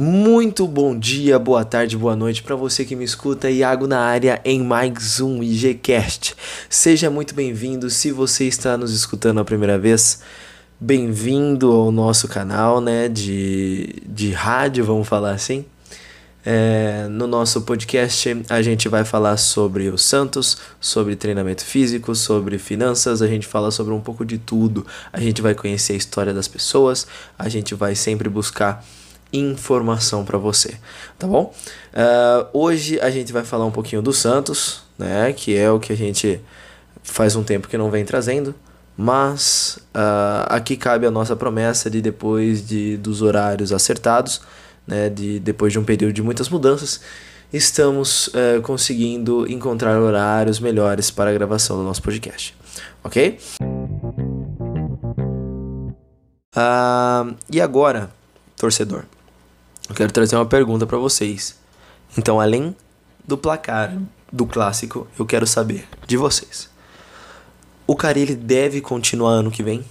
Muito bom dia, boa tarde, boa noite para você que me escuta. Iago na área em mais um IGCast. Seja muito bem-vindo. Se você está nos escutando a primeira vez, bem-vindo ao nosso canal né, de, de rádio, vamos falar assim. É, no nosso podcast, a gente vai falar sobre o Santos, sobre treinamento físico, sobre finanças, a gente fala sobre um pouco de tudo. A gente vai conhecer a história das pessoas, a gente vai sempre buscar informação para você, tá bom? Uh, hoje a gente vai falar um pouquinho do Santos, né? Que é o que a gente faz um tempo que não vem trazendo, mas uh, aqui cabe a nossa promessa de depois de dos horários acertados, né? De depois de um período de muitas mudanças, estamos uh, conseguindo encontrar horários melhores para a gravação do nosso podcast, ok? e agora, torcedor? Eu quero trazer uma pergunta para vocês. Então, além do placar do clássico, eu quero saber de vocês. O Carille deve continuar ano que vem?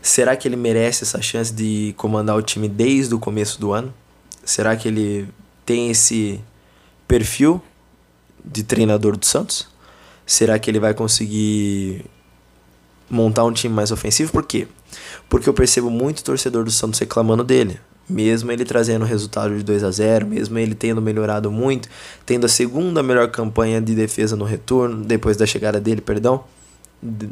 Será que ele merece essa chance de comandar o time desde o começo do ano? Será que ele tem esse perfil de treinador do Santos? Será que ele vai conseguir montar um time mais ofensivo? Por quê? Porque eu percebo muito torcedor do Santos reclamando dele mesmo ele trazendo resultado de 2 a 0 mesmo ele tendo melhorado muito, tendo a segunda melhor campanha de defesa no retorno, depois da chegada dele, perdão,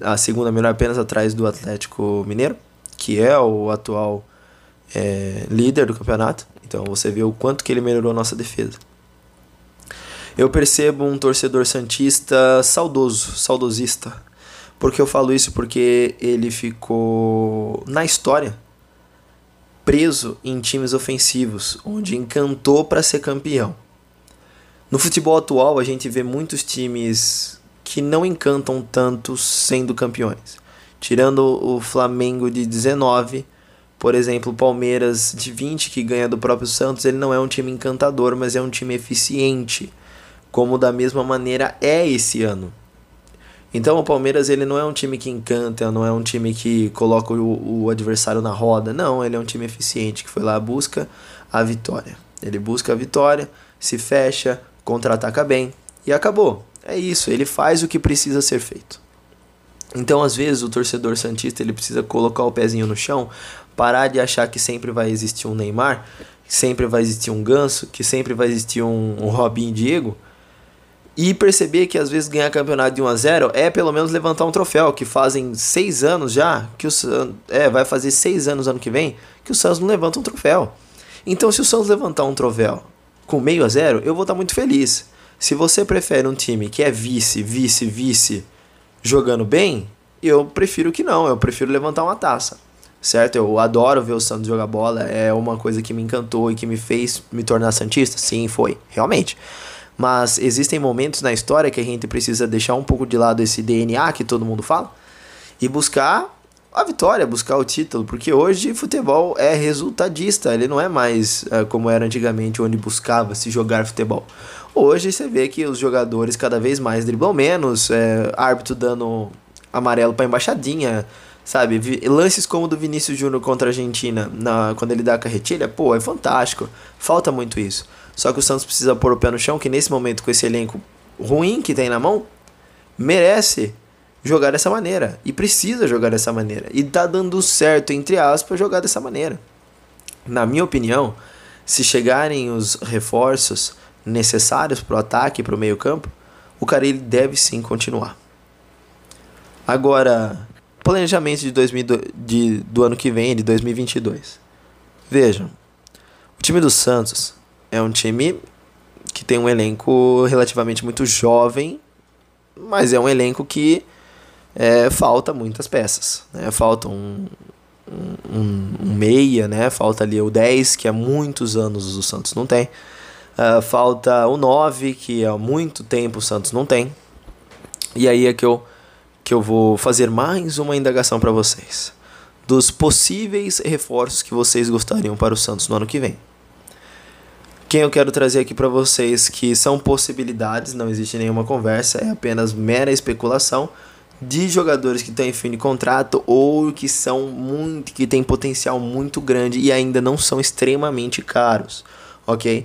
a segunda melhor apenas atrás do Atlético Mineiro, que é o atual é, líder do campeonato. Então você vê o quanto que ele melhorou a nossa defesa. Eu percebo um torcedor santista saudoso, saudosista. Por que eu falo isso? Porque ele ficou na história preso em times ofensivos, onde encantou para ser campeão. No futebol atual, a gente vê muitos times que não encantam tanto sendo campeões. Tirando o Flamengo de 19, por exemplo, o Palmeiras de 20 que ganha do próprio Santos, ele não é um time encantador, mas é um time eficiente, como da mesma maneira é esse ano. Então o Palmeiras ele não é um time que encanta, não é um time que coloca o, o adversário na roda. Não, ele é um time eficiente que foi lá busca a vitória. Ele busca a vitória, se fecha, contra-ataca bem e acabou. É isso, ele faz o que precisa ser feito. Então, às vezes, o torcedor santista ele precisa colocar o pezinho no chão, parar de achar que sempre vai existir um Neymar, que sempre vai existir um Ganso, que sempre vai existir um, um Robinho Diego, e perceber que às vezes ganhar campeonato de 1 a 0 é pelo menos levantar um troféu, que fazem seis anos já, que o é, vai fazer seis anos ano que vem, que o Santos não levanta um troféu. Então se o Santos levantar um troféu com meio a zero, eu vou estar muito feliz. Se você prefere um time que é vice, vice, vice, jogando bem, eu prefiro que não, eu prefiro levantar uma taça. Certo? Eu adoro ver o Santos jogar bola, é uma coisa que me encantou e que me fez me tornar santista. Sim, foi, realmente mas existem momentos na história que a gente precisa deixar um pouco de lado esse DNA que todo mundo fala e buscar a vitória, buscar o título, porque hoje futebol é resultadista, ele não é mais é, como era antigamente, onde buscava se jogar futebol. Hoje você vê que os jogadores cada vez mais driblam menos, é, árbitro dando amarelo para embaixadinha, sabe? Lances como o do Vinícius Júnior contra a Argentina, na, quando ele dá a carretilha, pô, é fantástico. Falta muito isso. Só que o Santos precisa pôr o pé no chão, que nesse momento, com esse elenco ruim que tem na mão, merece jogar dessa maneira. E precisa jogar dessa maneira. E tá dando certo, entre aspas, jogar dessa maneira. Na minha opinião, se chegarem os reforços necessários para o ataque e para o meio-campo, o Carilli deve sim continuar. Agora, planejamento de, 2000, de do ano que vem, de 2022. Vejam, o time do Santos é um time que tem um elenco relativamente muito jovem, mas é um elenco que é, falta muitas peças. Né? Falta um, um, um, meia, né? falta ali o 10, que há muitos anos o Santos não tem. Uh, falta o 9, que há muito tempo o Santos não tem. E aí é que eu, que eu vou fazer mais uma indagação para vocês. Dos possíveis reforços que vocês gostariam para o Santos no ano que vem. Quem eu quero trazer aqui para vocês que são possibilidades, não existe nenhuma conversa, é apenas mera especulação de jogadores que em fim de contrato ou que são muito que têm potencial muito grande e ainda não são extremamente caros, ok?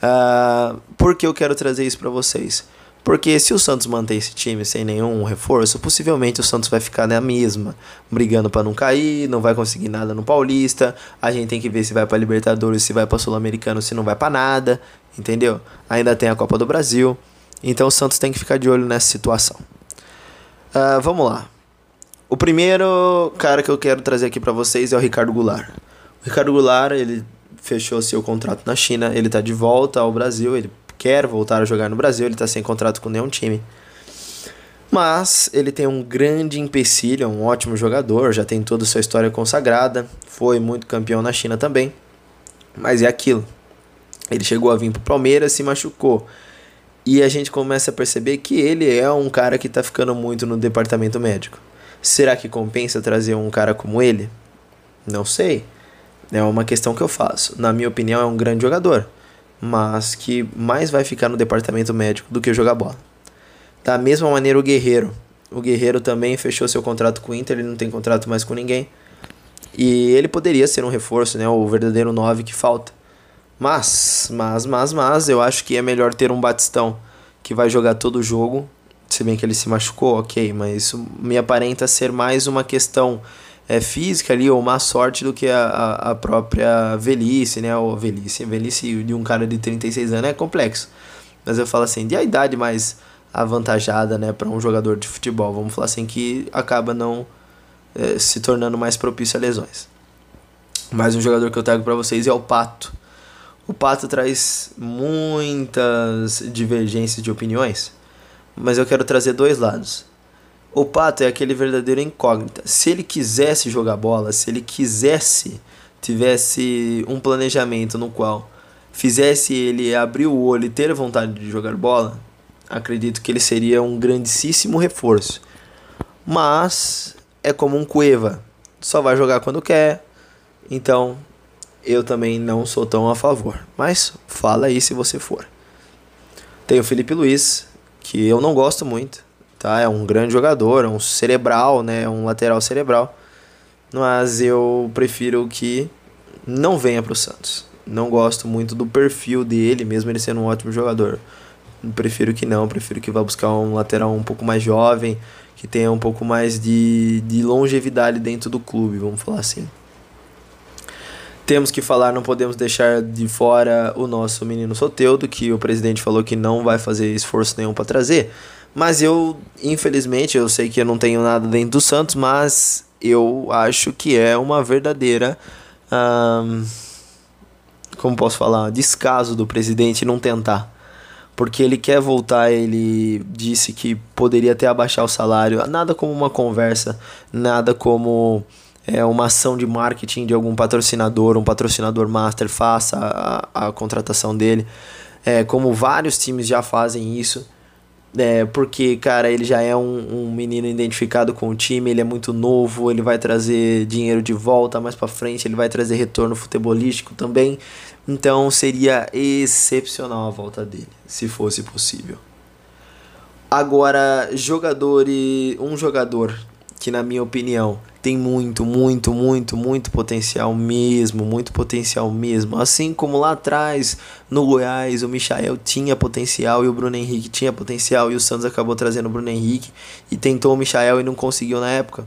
Uh, por que eu quero trazer isso para vocês? Porque se o Santos manter esse time sem nenhum reforço, possivelmente o Santos vai ficar na mesma, brigando para não cair, não vai conseguir nada no Paulista. A gente tem que ver se vai para Libertadores, se vai para Sul-Americano, se não vai para nada, entendeu? Ainda tem a Copa do Brasil. Então o Santos tem que ficar de olho nessa situação. Uh, vamos lá. O primeiro cara que eu quero trazer aqui para vocês é o Ricardo Goulart. O Ricardo Goulart, ele fechou seu contrato na China, ele tá de volta ao Brasil, ele quer voltar a jogar no Brasil, ele tá sem contrato com nenhum time. Mas ele tem um grande empecilho, é um ótimo jogador, já tem toda a sua história consagrada, foi muito campeão na China também. Mas é aquilo. Ele chegou a vir pro Palmeiras, se machucou. E a gente começa a perceber que ele é um cara que está ficando muito no departamento médico. Será que compensa trazer um cara como ele? Não sei. É uma questão que eu faço. Na minha opinião, é um grande jogador, mas que mais vai ficar no departamento médico do que jogar bola. Da mesma maneira, o Guerreiro. O Guerreiro também fechou seu contrato com o Inter, ele não tem contrato mais com ninguém. E ele poderia ser um reforço, né? O verdadeiro 9 que falta. Mas, mas, mas, mas, eu acho que é melhor ter um Batistão que vai jogar todo o jogo. Se bem que ele se machucou, ok, mas isso me aparenta ser mais uma questão é, física ali, ou má sorte, do que a, a, própria velhice, né? Ou velhice. velhice de um cara de 36 anos é complexo. Mas eu falo assim, de a idade mais avantajada, né, para um jogador de futebol. Vamos falar assim, que acaba não é, se tornando mais propício a lesões. Mais um jogador que eu trago para vocês é o Pato o Pato traz muitas divergências de opiniões, mas eu quero trazer dois lados. O Pato é aquele verdadeiro incógnita. Se ele quisesse jogar bola, se ele quisesse, tivesse um planejamento no qual fizesse ele abrir o olho e ter vontade de jogar bola, acredito que ele seria um grandíssimo reforço. Mas é como um Cueva, só vai jogar quando quer. Então, eu também não sou tão a favor. Mas fala aí se você for. Tem o Felipe Luiz, que eu não gosto muito, tá? É um grande jogador, é um cerebral, né? É um lateral cerebral. Mas eu prefiro que não venha para o Santos. Não gosto muito do perfil dele, mesmo ele sendo um ótimo jogador. Prefiro que não, prefiro que vá buscar um lateral um pouco mais jovem, que tenha um pouco mais de, de longevidade dentro do clube, vamos falar assim temos que falar, não podemos deixar de fora o nosso menino Soteudo, que o presidente falou que não vai fazer esforço nenhum para trazer. Mas eu, infelizmente, eu sei que eu não tenho nada dentro do Santos, mas eu acho que é uma verdadeira. como posso falar? Descaso do presidente não tentar. Porque ele quer voltar, ele disse que poderia até abaixar o salário. Nada como uma conversa, nada como é, uma ação de marketing de algum patrocinador, um patrocinador master faça a, a contratação dele. É, como vários times já fazem isso. É, porque, cara, ele já é um, um menino identificado com o time, ele é muito novo, ele vai trazer dinheiro de volta mais para frente, ele vai trazer retorno futebolístico também. Então seria excepcional a volta dele, se fosse possível. Agora, jogador e um jogador que na minha opinião tem muito, muito, muito, muito potencial mesmo, muito potencial mesmo. Assim como lá atrás no Goiás o Michael tinha potencial e o Bruno Henrique tinha potencial e o Santos acabou trazendo o Bruno Henrique e tentou o Michael e não conseguiu na época.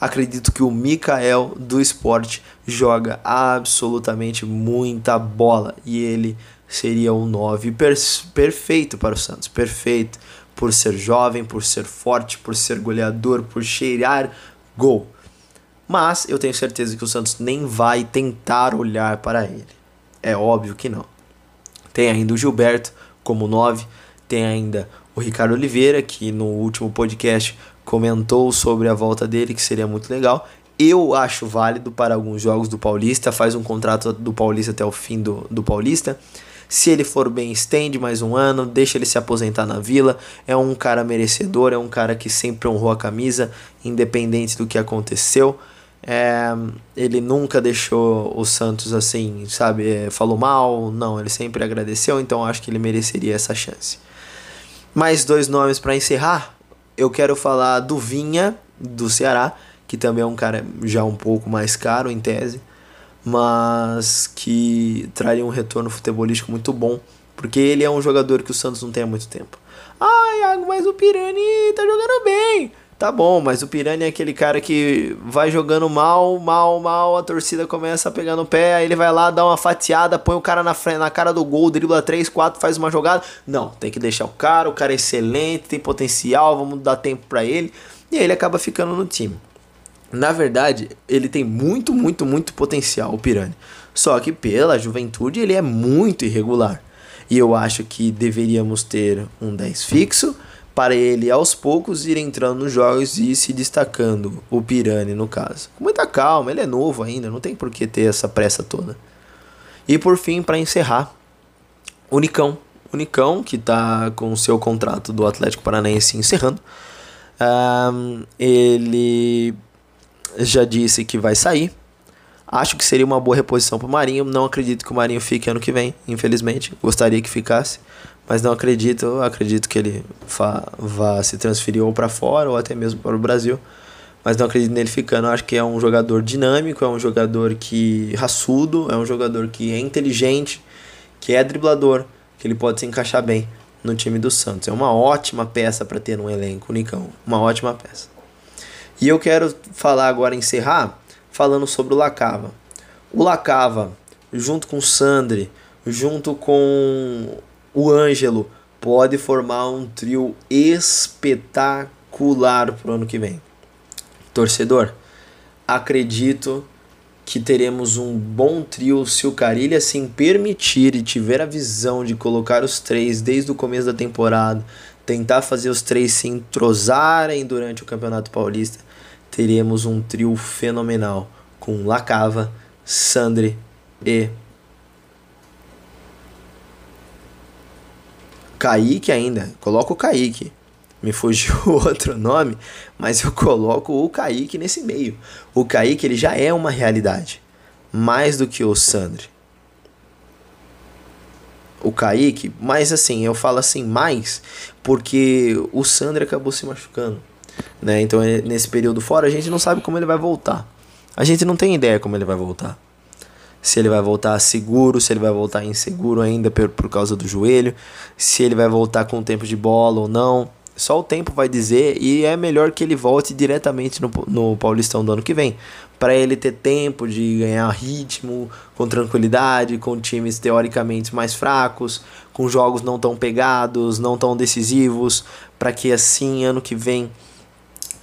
Acredito que o Mikael do esporte joga absolutamente muita bola e ele seria o 9 per perfeito para o Santos, perfeito por ser jovem, por ser forte, por ser goleador, por cheirar gol. Mas eu tenho certeza que o Santos nem vai tentar olhar para ele. É óbvio que não. Tem ainda o Gilberto como 9, tem ainda o Ricardo Oliveira, que no último podcast comentou sobre a volta dele, que seria muito legal. Eu acho válido para alguns jogos do Paulista, faz um contrato do Paulista até o fim do, do Paulista. Se ele for bem, estende mais um ano, deixa ele se aposentar na vila. É um cara merecedor, é um cara que sempre honrou a camisa, independente do que aconteceu. É, ele nunca deixou o Santos assim, sabe? É, falou mal, não, ele sempre agradeceu, então acho que ele mereceria essa chance. Mais dois nomes para encerrar. eu quero falar do Vinha, do Ceará, que também é um cara já um pouco mais caro em tese, mas que traria um retorno futebolístico muito bom, porque ele é um jogador que o Santos não tem há muito tempo. Ai, mas o Pirani tá jogando bem. Tá bom, mas o Piranha é aquele cara que vai jogando mal, mal, mal, a torcida começa a pegar no pé, aí ele vai lá, dá uma fatiada, põe o cara na, frente, na cara do gol, dribla 3, 4, faz uma jogada. Não, tem que deixar o cara, o cara é excelente, tem potencial, vamos dar tempo para ele. E aí ele acaba ficando no time. Na verdade, ele tem muito, muito, muito potencial, o Piranha. Só que pela juventude ele é muito irregular. E eu acho que deveríamos ter um 10 fixo para ele aos poucos ir entrando nos jogos e se destacando, o Pirani no caso. Com muita calma, ele é novo ainda, não tem por que ter essa pressa toda. E por fim, para encerrar, o Nicão. O Nicão, que está com o seu contrato do Atlético Paranaense encerrando, um, ele já disse que vai sair. Acho que seria uma boa reposição para o Marinho. Não acredito que o Marinho fique ano que vem, infelizmente. Gostaria que ficasse mas não acredito, acredito que ele vá se transferir ou para fora ou até mesmo para o Brasil. Mas não acredito nele ficando. Acho que é um jogador dinâmico, é um jogador que raçudo, é um jogador que é inteligente, que é driblador, que ele pode se encaixar bem no time do Santos. É uma ótima peça para ter no elenco, Nicão. Uma ótima peça. E eu quero falar agora, encerrar, falando sobre o Lacava. O Lacava, junto com o Sandri, junto com o Ângelo pode formar um trio espetacular pro ano que vem. Torcedor, acredito que teremos um bom trio se o Carilha assim permitir e tiver a visão de colocar os três desde o começo da temporada, tentar fazer os três se entrosarem durante o Campeonato Paulista, teremos um trio fenomenal com Lacava, Sandri e Kaique ainda, coloco o Kaique. Me fugiu outro nome, mas eu coloco o Kaique nesse meio. O Kaique ele já é uma realidade, mais do que o Sandri. O Kaique, mas assim, eu falo assim mais porque o Sandri acabou se machucando, né? Então é, nesse período fora a gente não sabe como ele vai voltar. A gente não tem ideia como ele vai voltar se ele vai voltar seguro, se ele vai voltar inseguro ainda por, por causa do joelho, se ele vai voltar com o tempo de bola ou não. Só o tempo vai dizer e é melhor que ele volte diretamente no, no Paulistão do ano que vem, para ele ter tempo de ganhar ritmo, com tranquilidade, com times teoricamente mais fracos, com jogos não tão pegados, não tão decisivos, para que assim ano que vem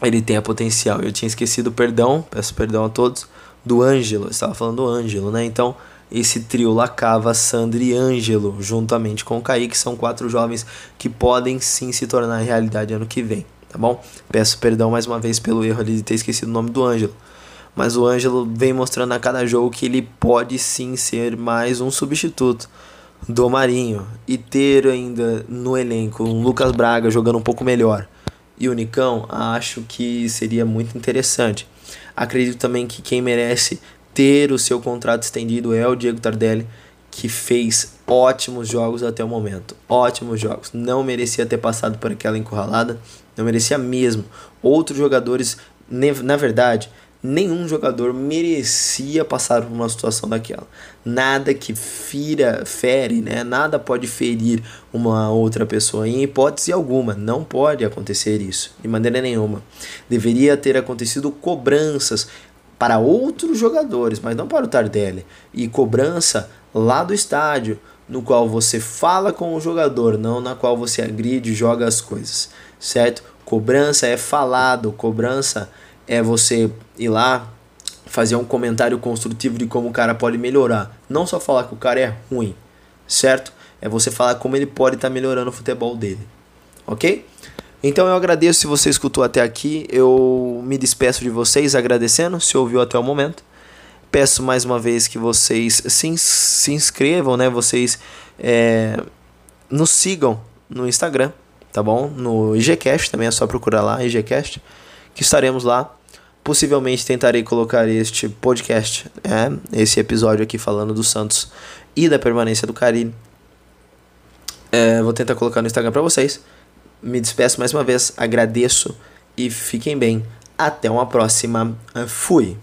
ele tenha potencial. Eu tinha esquecido, perdão, peço perdão a todos do Ângelo, estava falando do Ângelo, né? Então, esse trio Lacava, Sandri e Ângelo, juntamente com o Kaique, são quatro jovens que podem sim se tornar realidade ano que vem, tá bom? Peço perdão mais uma vez pelo erro ali de ter esquecido o nome do Ângelo. Mas o Ângelo vem mostrando a cada jogo que ele pode sim ser mais um substituto do Marinho e ter ainda no elenco um Lucas Braga jogando um pouco melhor e o Nicão, acho que seria muito interessante. Acredito também que quem merece ter o seu contrato estendido é o Diego Tardelli, que fez ótimos jogos até o momento. Ótimos jogos. Não merecia ter passado por aquela encurralada. Não merecia mesmo. Outros jogadores, na verdade, nenhum jogador merecia passar por uma situação daquela. Nada que fira, fere, né? Nada pode ferir uma outra pessoa em hipótese alguma. Não pode acontecer isso de maneira nenhuma. Deveria ter acontecido cobranças para outros jogadores, mas não para o Tardelli. E cobrança lá do estádio, no qual você fala com o jogador, não na qual você agride e joga as coisas, certo? Cobrança é falado, cobrança é você ir lá fazer um comentário construtivo de como o cara pode melhorar. Não só falar que o cara é ruim, certo? É você falar como ele pode estar tá melhorando o futebol dele. Ok? Então eu agradeço se você escutou até aqui. Eu me despeço de vocês agradecendo se ouviu até o momento. Peço mais uma vez que vocês se, se inscrevam, né? Vocês é, nos sigam no Instagram, tá bom? No IGCast também é só procurar lá, IGCast que estaremos lá. Possivelmente tentarei colocar este podcast, é, esse episódio aqui falando do Santos e da permanência do Carilli. É, vou tentar colocar no Instagram para vocês. me despeço mais uma vez, agradeço e fiquem bem. Até uma próxima. Fui.